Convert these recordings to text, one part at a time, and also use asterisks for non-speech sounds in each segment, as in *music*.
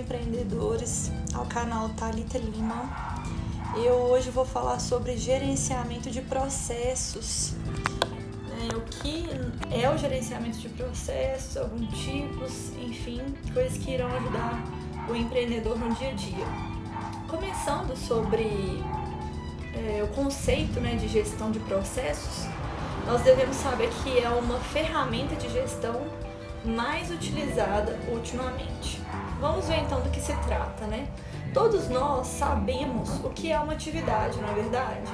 empreendedores ao canal Talita Lima. Eu hoje vou falar sobre gerenciamento de processos. É, o que é o gerenciamento de processos, alguns tipos, enfim, coisas que irão ajudar o empreendedor no dia a dia. Começando sobre é, o conceito né, de gestão de processos, nós devemos saber que é uma ferramenta de gestão mais utilizada ultimamente. Vamos ver então do que se trata, né? Todos nós sabemos o que é uma atividade, não é verdade?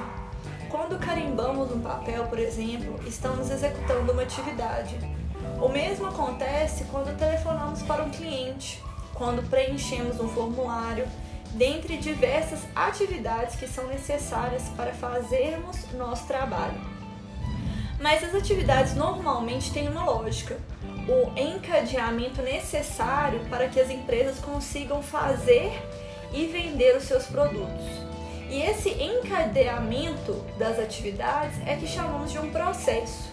Quando carimbamos um papel, por exemplo, estamos executando uma atividade. O mesmo acontece quando telefonamos para um cliente, quando preenchemos um formulário, dentre diversas atividades que são necessárias para fazermos nosso trabalho. Mas as atividades normalmente têm uma lógica o encadeamento necessário para que as empresas consigam fazer e vender os seus produtos. E esse encadeamento das atividades é que chamamos de um processo.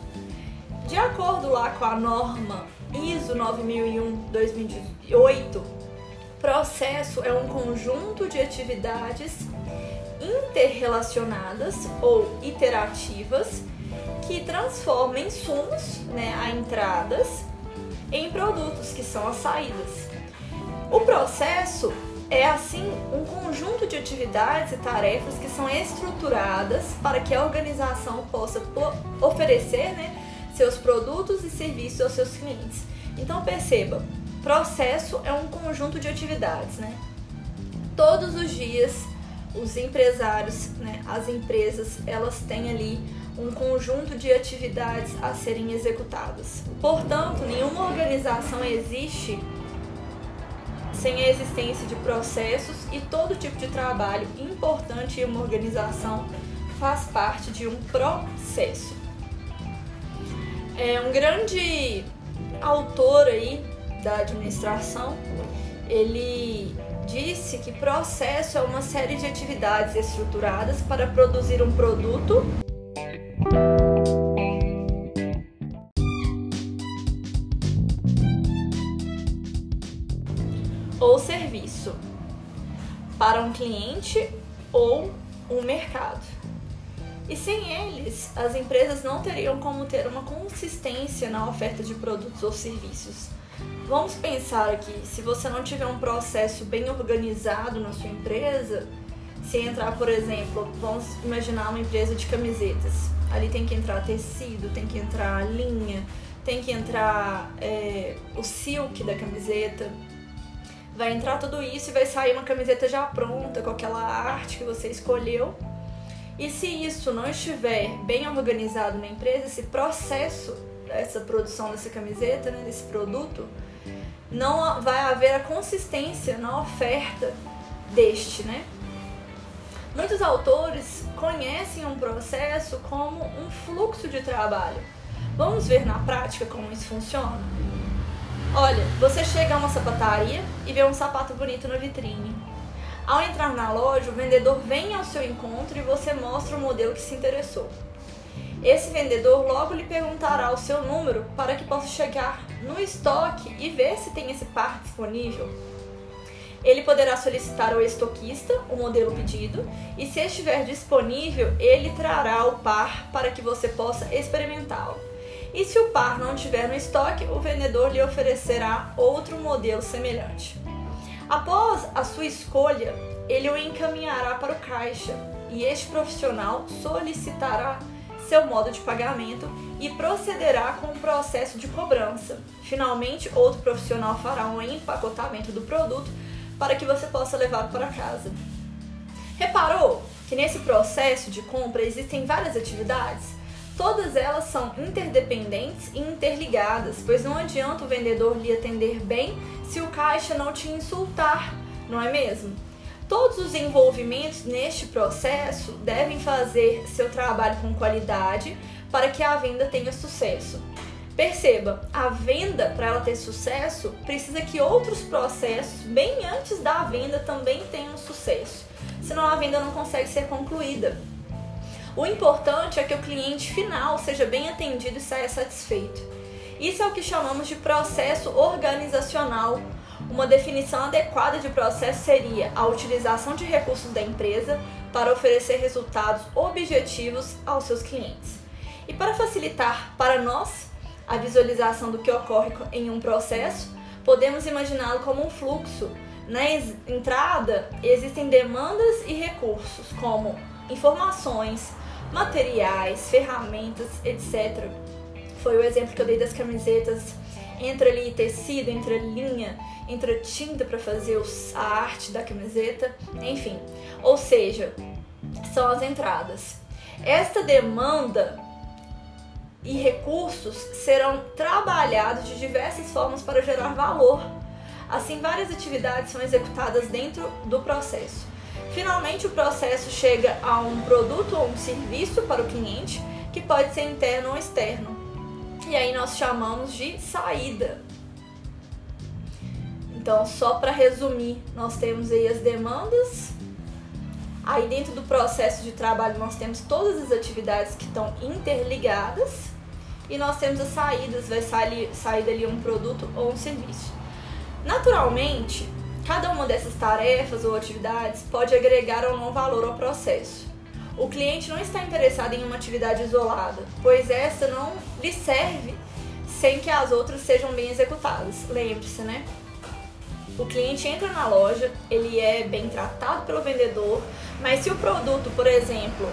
De acordo lá com a norma ISO 9001-2008, processo é um conjunto de atividades interrelacionadas ou iterativas que transformam insumos, né, a entradas em produtos, que são as saídas. O processo é assim um conjunto de atividades e tarefas que são estruturadas para que a organização possa oferecer né, seus produtos e serviços aos seus clientes. Então perceba, processo é um conjunto de atividades, né? Todos os dias os empresários, né, as empresas, elas têm ali um conjunto de atividades a serem executadas. Portanto, nenhuma organização existe sem a existência de processos e todo tipo de trabalho importante em uma organização faz parte de um processo. É um grande autor aí da administração, ele disse que processo é uma série de atividades estruturadas para produzir um produto ou serviço para um cliente ou um mercado. E sem eles, as empresas não teriam como ter uma consistência na oferta de produtos ou serviços. Vamos pensar aqui, se você não tiver um processo bem organizado na sua empresa, se entrar, por exemplo, vamos imaginar uma empresa de camisetas. Ali tem que entrar tecido, tem que entrar linha, tem que entrar é, o silk da camiseta. Vai entrar tudo isso e vai sair uma camiseta já pronta, com aquela arte que você escolheu. E se isso não estiver bem organizado na empresa, esse processo dessa produção dessa camiseta, né, desse produto, não vai haver a consistência na oferta deste, né? Muitos autores conhecem um processo como um fluxo de trabalho. Vamos ver na prática como isso funciona? Olha, você chega a uma sapataria e vê um sapato bonito na vitrine. Ao entrar na loja, o vendedor vem ao seu encontro e você mostra o modelo que se interessou. Esse vendedor logo lhe perguntará o seu número para que possa chegar no estoque e ver se tem esse par disponível. Ele poderá solicitar ao estoquista o modelo pedido e, se estiver disponível, ele trará o par para que você possa experimentá-lo. E se o par não estiver no estoque, o vendedor lhe oferecerá outro modelo semelhante. Após a sua escolha, ele o encaminhará para o caixa e este profissional solicitará seu modo de pagamento e procederá com o processo de cobrança. Finalmente, outro profissional fará um empacotamento do produto para que você possa levar para casa. Reparou que nesse processo de compra existem várias atividades? Todas elas são interdependentes e interligadas, pois não adianta o vendedor lhe atender bem se o caixa não te insultar, não é mesmo? Todos os envolvimentos neste processo devem fazer seu trabalho com qualidade para que a venda tenha sucesso. Perceba, a venda, para ela ter sucesso, precisa que outros processos, bem antes da venda, também tenham sucesso. Senão a venda não consegue ser concluída. O importante é que o cliente final seja bem atendido e saia satisfeito. Isso é o que chamamos de processo organizacional Uma definição adequada de processo seria a utilização de recursos da empresa para oferecer resultados objetivos aos seus clientes. E para facilitar para nós a visualização do que ocorre em um processo, podemos imaginá-lo como um fluxo. Na entrada existem demandas e recursos, como informações, materiais, ferramentas, etc. Foi o exemplo que eu dei das camisetas. Entra ali tecido, entra linha, entra tinta para fazer a arte da camiseta, enfim. Ou seja, são as entradas. Esta demanda e recursos serão trabalhados de diversas formas para gerar valor. Assim, várias atividades são executadas dentro do processo. Finalmente, o processo chega a um produto ou um serviço para o cliente, que pode ser interno ou externo. E aí nós chamamos de saída. Então, só para resumir, nós temos aí as demandas. Aí dentro do processo de trabalho nós temos todas as atividades que estão interligadas e nós temos as saídas, vai sair, sair dali um produto ou um serviço. Naturalmente, cada uma dessas tarefas ou atividades pode agregar ou não valor ao processo. O cliente não está interessado em uma atividade isolada, pois essa não lhe serve sem que as outras sejam bem executadas. Lembre-se, né? O cliente entra na loja, ele é bem tratado pelo vendedor, mas se o produto, por exemplo,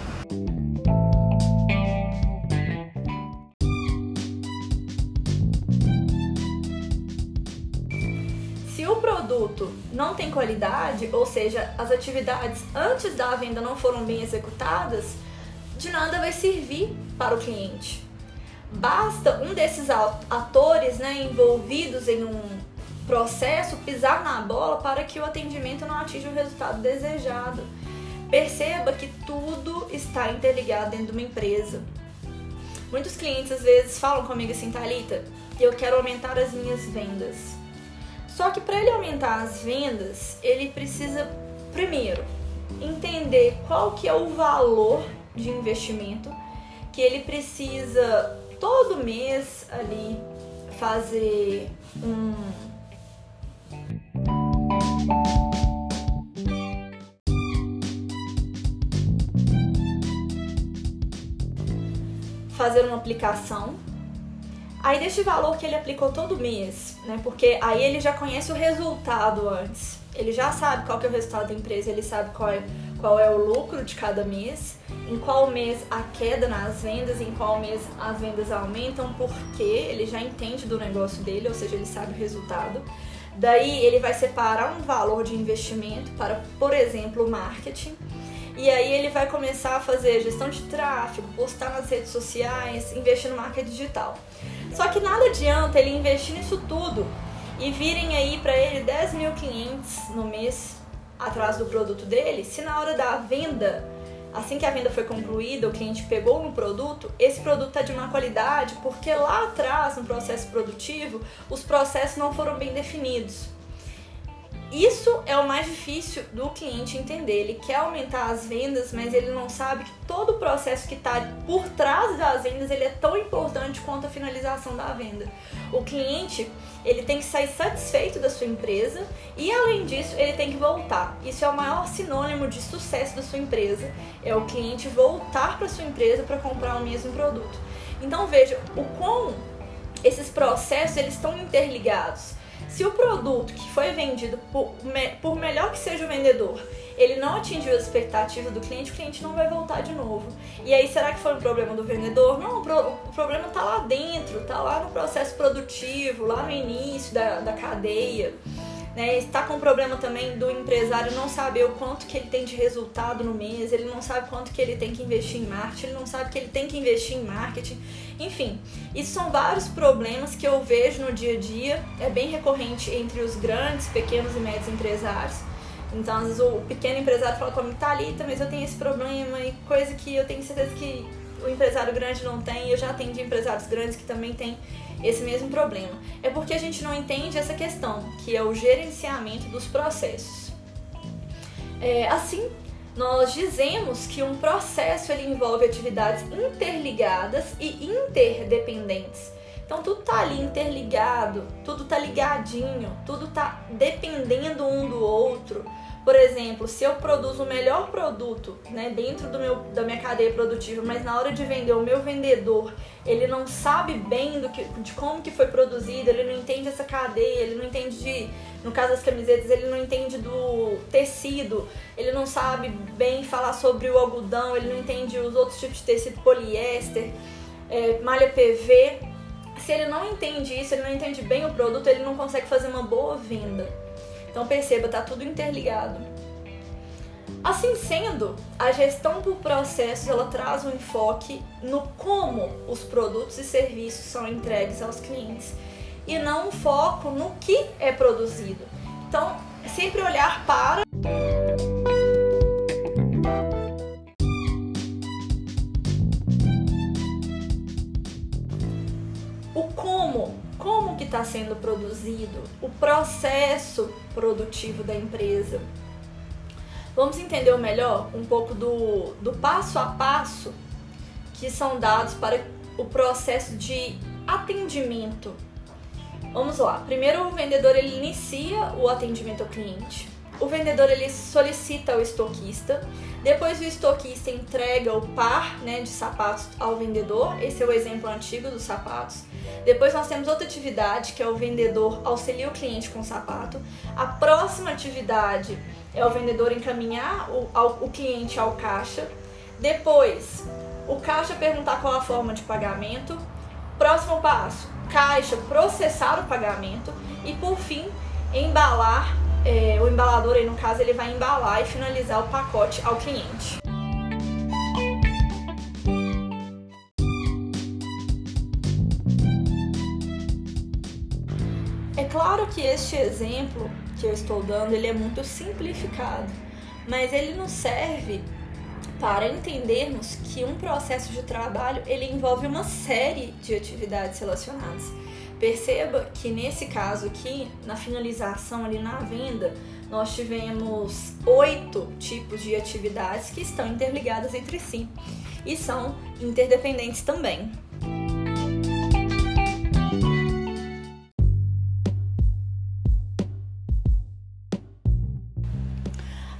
produto não tem qualidade, ou seja, as atividades antes da venda não foram bem executadas, de nada vai servir para o cliente. Basta um desses atores né, envolvidos em um processo pisar na bola para que o atendimento não atinja o resultado desejado. Perceba que tudo está interligado dentro de uma empresa. Muitos clientes às vezes falam comigo assim, Thalita, eu quero aumentar as minhas vendas. Só que para ele aumentar as vendas, ele precisa primeiro entender qual que é o valor de investimento que ele precisa todo mês ali fazer um fazer uma aplicação Aí deste valor que ele aplicou todo mês, né? Porque aí ele já conhece o resultado antes. Ele já sabe qual que é o resultado da empresa, ele sabe qual é, qual é o lucro de cada mês, em qual mês a queda nas vendas, em qual mês as vendas aumentam, porque ele já entende do negócio dele, ou seja, ele sabe o resultado. Daí ele vai separar um valor de investimento para, por exemplo, marketing. E aí ele vai começar a fazer gestão de tráfego, postar nas redes sociais, investir no marketing digital. Só que nada adianta ele investir nisso tudo e virem aí para ele 10 mil clientes no mês atrás do produto dele, se na hora da venda, assim que a venda foi concluída, o cliente pegou um produto, esse produto está de má qualidade porque lá atrás, no processo produtivo, os processos não foram bem definidos. Isso é o mais difícil do cliente entender. Ele quer aumentar as vendas, mas ele não sabe que todo o processo que está por trás das vendas ele é tão importante quanto a finalização da venda. O cliente ele tem que sair satisfeito da sua empresa e além disso ele tem que voltar. Isso é o maior sinônimo de sucesso da sua empresa. É o cliente voltar para sua empresa para comprar o mesmo produto. Então veja o quão esses processos eles estão interligados. Se o produto que foi vendido, por, por melhor que seja o vendedor, ele não atingiu as expectativas do cliente, o cliente não vai voltar de novo. E aí, será que foi um problema do vendedor? Não, o problema está lá dentro, está lá no processo produtivo, lá no início da, da cadeia. Né? Está com problema também do empresário não saber o quanto que ele tem de resultado no mês, ele não sabe quanto que ele tem que investir em marketing, ele não sabe que ele tem que investir em marketing. Enfim, isso são vários problemas que eu vejo no dia a dia, é bem recorrente entre os grandes, pequenos e médios empresários. Então, às vezes o pequeno empresário fala comigo, Thalita, mas eu tenho esse problema e coisa que eu tenho certeza que o empresário grande não tem, eu já atendi empresários grandes que também têm esse mesmo problema. É porque a gente não entende essa questão, que é o gerenciamento dos processos. É, assim, nós dizemos que um processo ele envolve atividades interligadas e interdependentes. Então tudo tá ali interligado, tudo tá ligadinho, tudo tá dependendo um do outro. Por exemplo, se eu produzo o melhor produto né, dentro do meu, da minha cadeia produtiva, mas na hora de vender, o meu vendedor ele não sabe bem do que, de como que foi produzido, ele não entende essa cadeia, ele não entende de, no caso das camisetas, ele não entende do tecido, ele não sabe bem falar sobre o algodão, ele não entende os outros tipos de tecido poliéster, é, malha PV se ele não entende isso, ele não entende bem o produto, ele não consegue fazer uma boa venda. Então perceba, tá tudo interligado. Assim sendo, a gestão por processos ela traz um enfoque no como os produtos e serviços são entregues aos clientes e não um foco no que é produzido. Então, sempre olhar para está sendo produzido, o processo produtivo da empresa. Vamos entender melhor um pouco do, do passo a passo que são dados para o processo de atendimento. Vamos lá. Primeiro o vendedor ele inicia o atendimento ao cliente. O vendedor ele solicita ao estoquista, depois o estoquista entrega o par né, de sapatos ao vendedor. Esse é o exemplo antigo dos sapatos. Depois nós temos outra atividade que é o vendedor auxilia o cliente com o sapato. A próxima atividade é o vendedor encaminhar o, ao, o cliente ao caixa. Depois, o caixa perguntar qual a forma de pagamento. Próximo passo, caixa processar o pagamento e por fim embalar é, o embalador aí no caso ele vai embalar e finalizar o pacote ao cliente. É claro que este exemplo que eu estou dando ele é muito simplificado, mas ele nos serve para entendermos que um processo de trabalho ele envolve uma série de atividades relacionadas. Perceba que nesse caso aqui, na finalização ali na venda, nós tivemos oito tipos de atividades que estão interligadas entre si e são interdependentes também.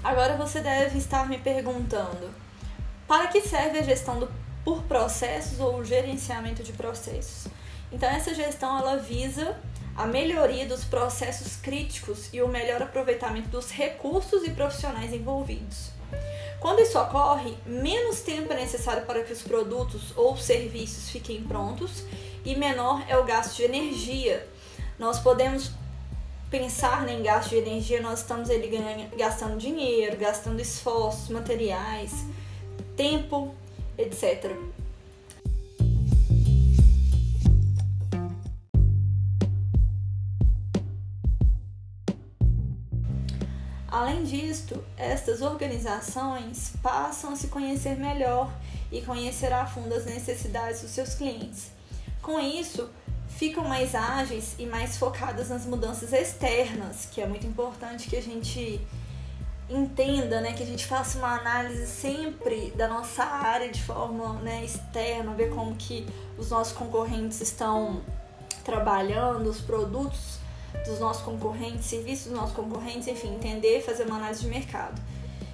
Agora você deve estar me perguntando: para que serve a gestão do, por processos ou o gerenciamento de processos? Então essa gestão ela visa a melhoria dos processos críticos e o melhor aproveitamento dos recursos e profissionais envolvidos. Quando isso ocorre, menos tempo é necessário para que os produtos ou serviços fiquem prontos e menor é o gasto de energia. Nós podemos pensar em gasto de energia, nós estamos ali gastando dinheiro, gastando esforços, materiais, tempo, etc. Além disto, estas organizações passam a se conhecer melhor e conhecer a fundo as necessidades dos seus clientes. Com isso, ficam mais ágeis e mais focadas nas mudanças externas, que é muito importante que a gente entenda, né, que a gente faça uma análise sempre da nossa área de forma né, externa, ver como que os nossos concorrentes estão trabalhando, os produtos dos nossos concorrentes, serviços dos nossos concorrentes, enfim, entender fazer uma análise de mercado.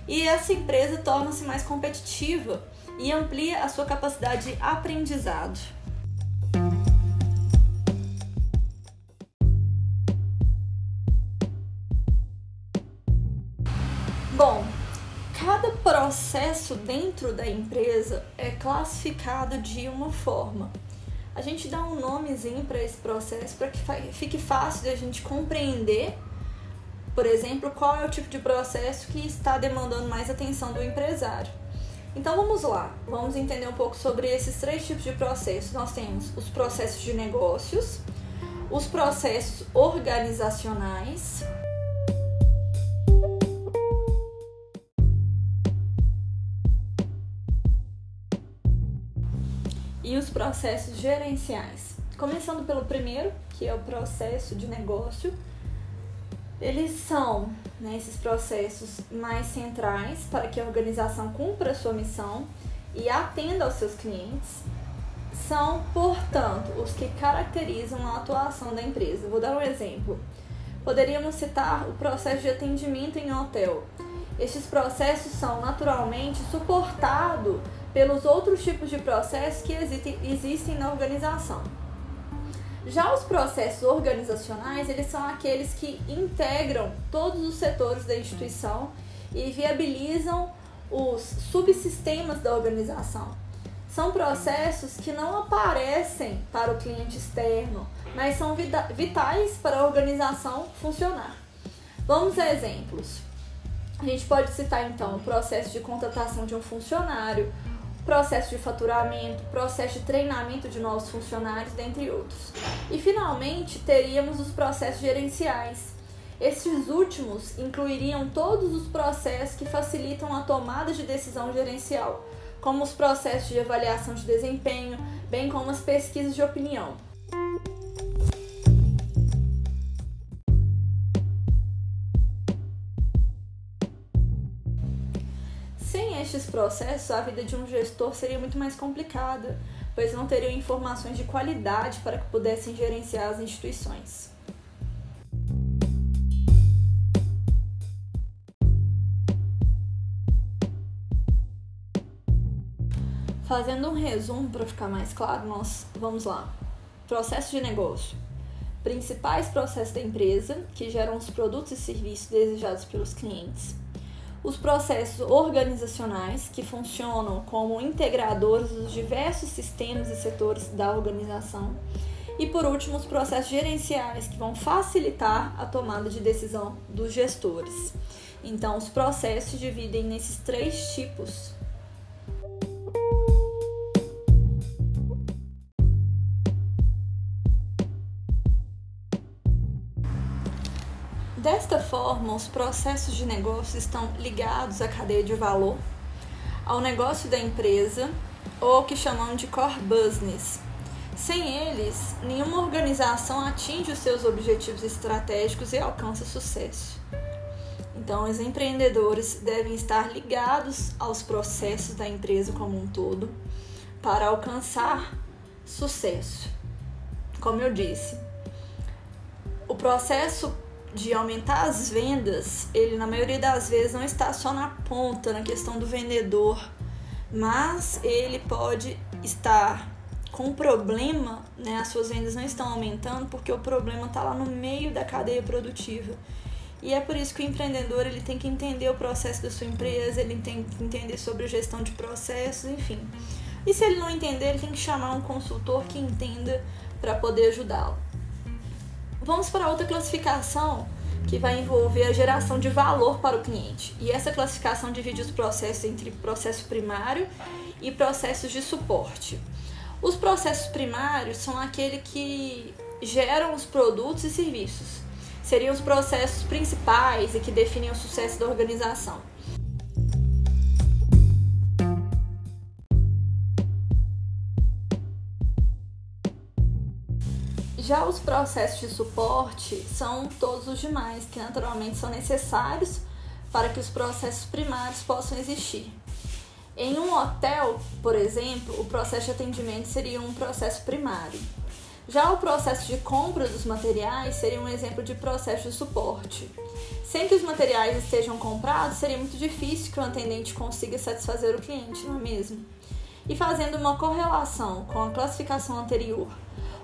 E essa empresa torna-se mais competitiva e amplia a sua capacidade de aprendizado. Bom, cada processo dentro da empresa é classificado de uma forma a gente dá um nomezinho para esse processo para que fique fácil de a gente compreender, por exemplo, qual é o tipo de processo que está demandando mais atenção do empresário. Então vamos lá, vamos entender um pouco sobre esses três tipos de processos. Nós temos os processos de negócios, os processos organizacionais, processos gerenciais. Começando pelo primeiro, que é o processo de negócio, eles são né, esses processos mais centrais para que a organização cumpra a sua missão e atenda aos seus clientes. são, portanto, os que caracterizam a atuação da empresa. Vou dar um exemplo. Poderíamos citar o processo de atendimento em hotel. Estes processos são naturalmente suportados pelos outros tipos de processos que existem na organização. Já os processos organizacionais, eles são aqueles que integram todos os setores da instituição e viabilizam os subsistemas da organização. São processos que não aparecem para o cliente externo, mas são vitais para a organização funcionar. Vamos a exemplos. A gente pode citar então o processo de contratação de um funcionário, processo de faturamento, processo de treinamento de novos funcionários, dentre outros. E finalmente teríamos os processos gerenciais. Esses últimos incluiriam todos os processos que facilitam a tomada de decisão gerencial, como os processos de avaliação de desempenho, bem como as pesquisas de opinião. Estes processos, a vida de um gestor seria muito mais complicada, pois não teriam informações de qualidade para que pudessem gerenciar as instituições. Fazendo um resumo para ficar mais claro, nós vamos lá. Processo de negócio. Principais processos da empresa que geram os produtos e serviços desejados pelos clientes os processos organizacionais, que funcionam como integradores dos diversos sistemas e setores da organização, e por último, os processos gerenciais, que vão facilitar a tomada de decisão dos gestores. Então, os processos se dividem nesses três tipos Desta forma, os processos de negócio estão ligados à cadeia de valor, ao negócio da empresa ou o que chamamos de core business. Sem eles, nenhuma organização atinge os seus objetivos estratégicos e alcança sucesso. Então, os empreendedores devem estar ligados aos processos da empresa como um todo para alcançar sucesso. Como eu disse, o processo de aumentar as vendas, ele na maioria das vezes não está só na ponta, na questão do vendedor, mas ele pode estar com um problema, né? As suas vendas não estão aumentando porque o problema está lá no meio da cadeia produtiva. E é por isso que o empreendedor ele tem que entender o processo da sua empresa, ele tem que entender sobre gestão de processos, enfim. E se ele não entender, ele tem que chamar um consultor que entenda para poder ajudá-lo. Vamos para outra classificação que vai envolver a geração de valor para o cliente. E essa classificação divide os processos entre processo primário e processos de suporte. Os processos primários são aqueles que geram os produtos e serviços. Seriam os processos principais e que definem o sucesso da organização. Já os processos de suporte são todos os demais, que naturalmente são necessários para que os processos primários possam existir. Em um hotel, por exemplo, o processo de atendimento seria um processo primário. Já o processo de compra dos materiais seria um exemplo de processo de suporte. Sem que os materiais estejam comprados, seria muito difícil que o atendente consiga satisfazer o cliente, não é mesmo? E fazendo uma correlação com a classificação anterior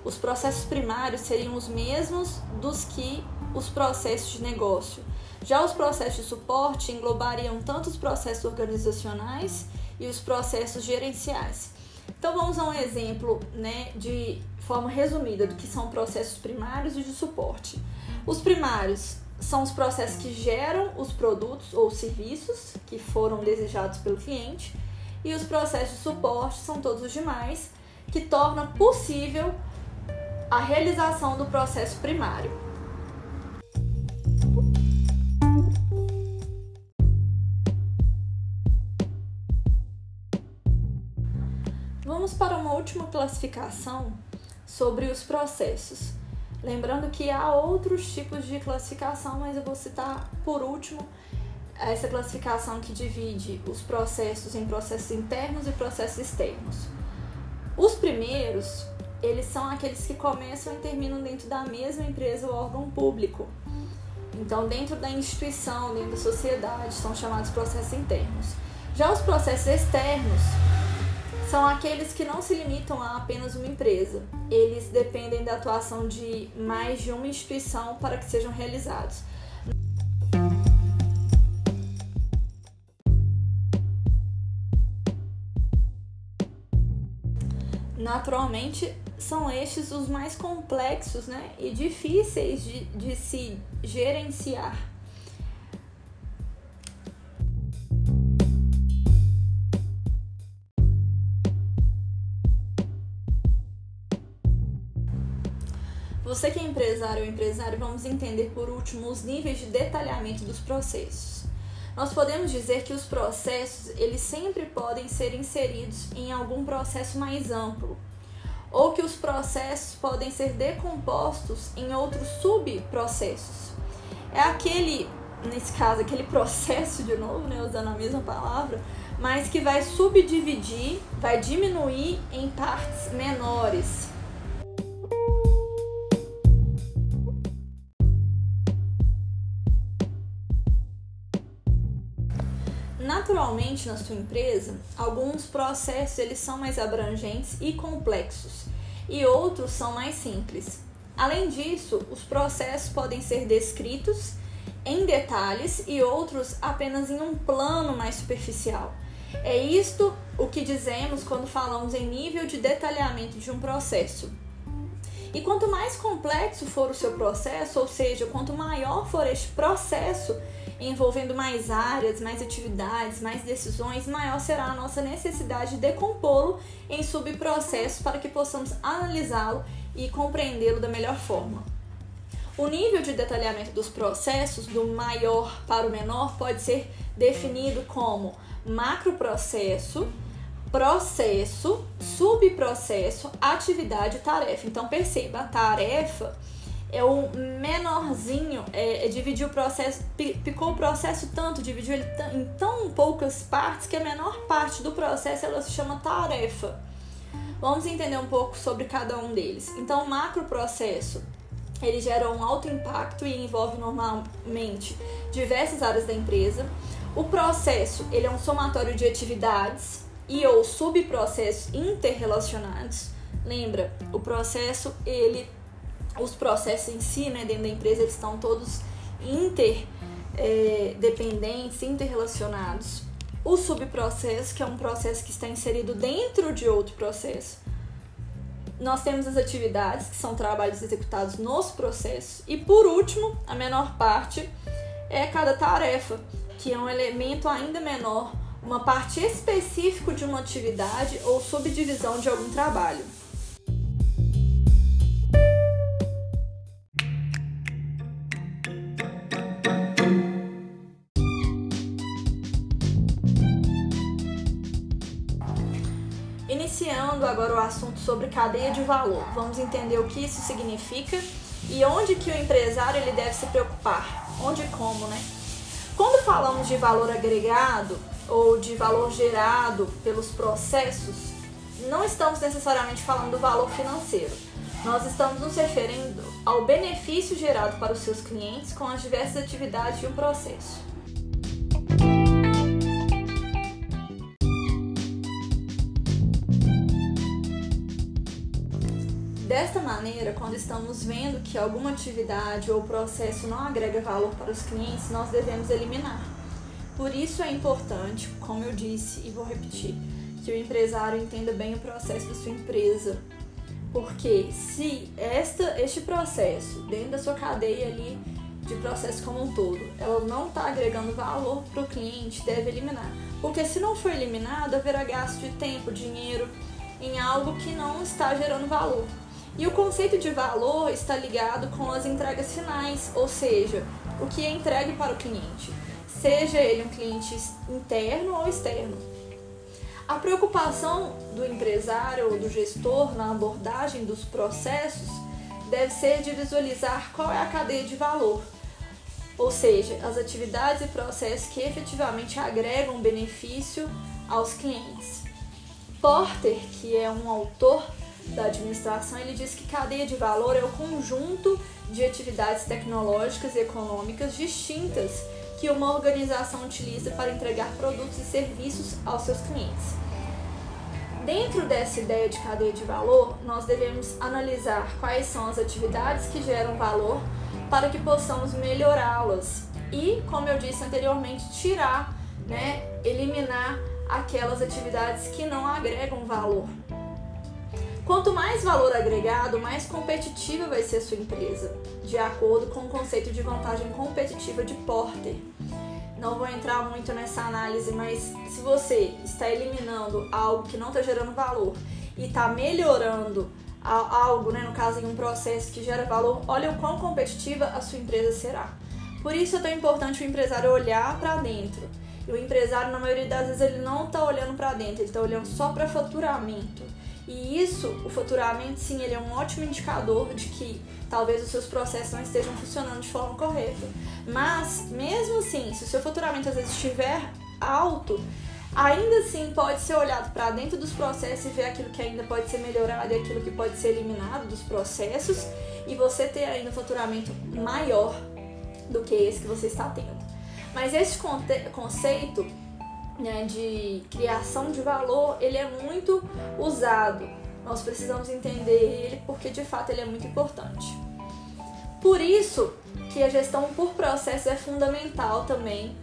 os processos primários seriam os mesmos dos que os processos de negócio. Já os processos de suporte englobariam tanto os processos organizacionais e os processos gerenciais. Então vamos a um exemplo, né, de forma resumida do que são processos primários e de suporte. Os primários são os processos que geram os produtos ou serviços que foram desejados pelo cliente, e os processos de suporte são todos os demais que tornam possível a realização do processo primário. Vamos para uma última classificação sobre os processos. Lembrando que há outros tipos de classificação, mas eu vou citar por último essa classificação que divide os processos em processos internos e processos externos. Os primeiros, eles são aqueles que começam e terminam dentro da mesma empresa ou órgão público. Então, dentro da instituição, dentro da sociedade, são chamados processos internos. Já os processos externos são aqueles que não se limitam a apenas uma empresa. Eles dependem da atuação de mais de uma instituição para que sejam realizados. Naturalmente, são estes os mais complexos né, e difíceis de, de se gerenciar. Você que é empresário ou empresário, vamos entender por último os níveis de detalhamento dos processos. Nós podemos dizer que os processos, eles sempre podem ser inseridos em algum processo mais amplo, ou que os processos podem ser decompostos em outros subprocessos. É aquele, nesse caso, aquele *laughs* processo de novo, né, usando a mesma palavra, mas que vai subdividir, vai diminuir em partes menores. Naturalmente, na sua empresa, alguns processos eles são mais abrangentes e complexos, e outros são mais simples. Além disso, os processos podem ser descritos em detalhes e outros apenas em um plano mais superficial. É isto o que dizemos quando falamos em nível de detalhamento de um processo. E quanto mais complexo for o seu processo, ou seja, quanto maior for este processo, envolvendo mais áreas, mais atividades, mais decisões, maior será a nossa necessidade de decompô-lo em subprocessos para que possamos analisá-lo e compreendê-lo da melhor forma. O nível de detalhamento dos processos, do maior para o menor, pode ser definido como macroprocesso, processo, subprocesso, atividade e tarefa. Então perceba, a tarefa é o menorzinho, é, é dividir o processo, picou o processo tanto, dividiu ele em tão poucas partes que a menor parte do processo ela se chama tarefa. Vamos entender um pouco sobre cada um deles. Então, o macro processo ele gera um alto impacto e envolve normalmente diversas áreas da empresa. O processo ele é um somatório de atividades e ou subprocessos interrelacionados. Lembra, o processo ele os processos em si, né, dentro da empresa, eles estão todos interdependentes, é, interrelacionados. O subprocesso, que é um processo que está inserido dentro de outro processo. Nós temos as atividades, que são trabalhos executados nos processos. E por último, a menor parte é cada tarefa, que é um elemento ainda menor, uma parte específica de uma atividade ou subdivisão de algum trabalho. Sobre cadeia de valor, vamos entender o que isso significa e onde que o empresário ele deve se preocupar, onde e como, né? Quando falamos de valor agregado ou de valor gerado pelos processos, não estamos necessariamente falando do valor financeiro. Nós estamos nos referindo ao benefício gerado para os seus clientes com as diversas atividades de um processo. Desta maneira, quando estamos vendo que alguma atividade ou processo não agrega valor para os clientes, nós devemos eliminar. Por isso é importante, como eu disse e vou repetir, que o empresário entenda bem o processo da sua empresa. Porque se esta, este processo, dentro da sua cadeia ali de processo como um todo, ela não está agregando valor para o cliente, deve eliminar. Porque se não for eliminado, haverá gasto de tempo, dinheiro em algo que não está gerando valor. E o conceito de valor está ligado com as entregas finais, ou seja, o que é entregue para o cliente, seja ele um cliente interno ou externo. A preocupação do empresário ou do gestor na abordagem dos processos deve ser de visualizar qual é a cadeia de valor, ou seja, as atividades e processos que efetivamente agregam benefício aos clientes. Porter, que é um autor da administração, ele diz que cadeia de valor é o conjunto de atividades tecnológicas e econômicas distintas que uma organização utiliza para entregar produtos e serviços aos seus clientes. Dentro dessa ideia de cadeia de valor, nós devemos analisar quais são as atividades que geram valor para que possamos melhorá-las e, como eu disse anteriormente, tirar, né, eliminar aquelas atividades que não agregam valor. Quanto mais valor agregado, mais competitiva vai ser a sua empresa, de acordo com o conceito de vantagem competitiva de Porter. Não vou entrar muito nessa análise, mas se você está eliminando algo que não está gerando valor e está melhorando algo, né, no caso em um processo que gera valor, olha o quão competitiva a sua empresa será. Por isso é tão importante o empresário olhar para dentro. E o empresário, na maioria das vezes, ele não está olhando para dentro, ele está olhando só para faturamento. E isso, o faturamento, sim, ele é um ótimo indicador de que talvez os seus processos não estejam funcionando de forma correta. Mas, mesmo assim, se o seu faturamento às vezes estiver alto, ainda assim pode ser olhado para dentro dos processos e ver aquilo que ainda pode ser melhorado e aquilo que pode ser eliminado dos processos e você ter ainda um faturamento maior do que esse que você está tendo. Mas esse conceito né, de criação de valor, ele é muito usado. Nós precisamos entender ele porque de fato ele é muito importante. Por isso que a gestão por processo é fundamental também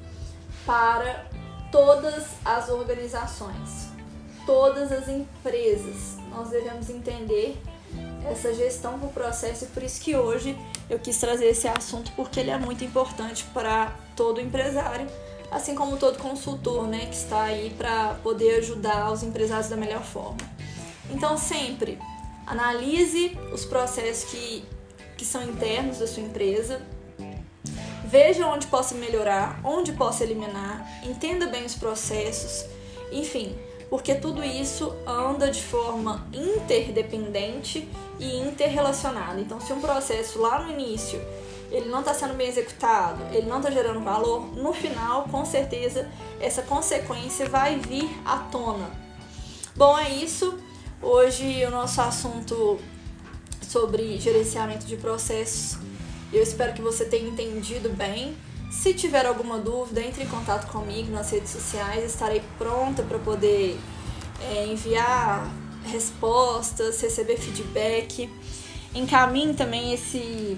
para todas as organizações, todas as empresas. Nós devemos entender essa gestão por processo e por isso que hoje eu quis trazer esse assunto porque ele é muito importante para todo empresário assim como todo consultor, né, que está aí para poder ajudar os empresários da melhor forma. Então, sempre analise os processos que, que são internos da sua empresa, veja onde possa melhorar, onde possa eliminar, entenda bem os processos, enfim, porque tudo isso anda de forma interdependente e interrelacionada. Então, se um processo lá no início ele não está sendo bem executado, ele não está gerando valor, no final, com certeza, essa consequência vai vir à tona. Bom, é isso. Hoje o nosso assunto sobre gerenciamento de processos. Eu espero que você tenha entendido bem. Se tiver alguma dúvida, entre em contato comigo nas redes sociais. Estarei pronta para poder é, enviar respostas, receber feedback. Encaminhe também esse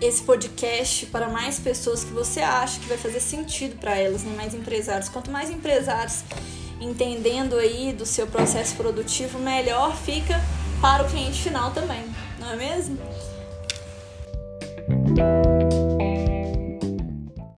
esse podcast para mais pessoas que você acha que vai fazer sentido para elas, né? mais empresários. Quanto mais empresários entendendo aí do seu processo produtivo, melhor fica para o cliente final também, não é mesmo?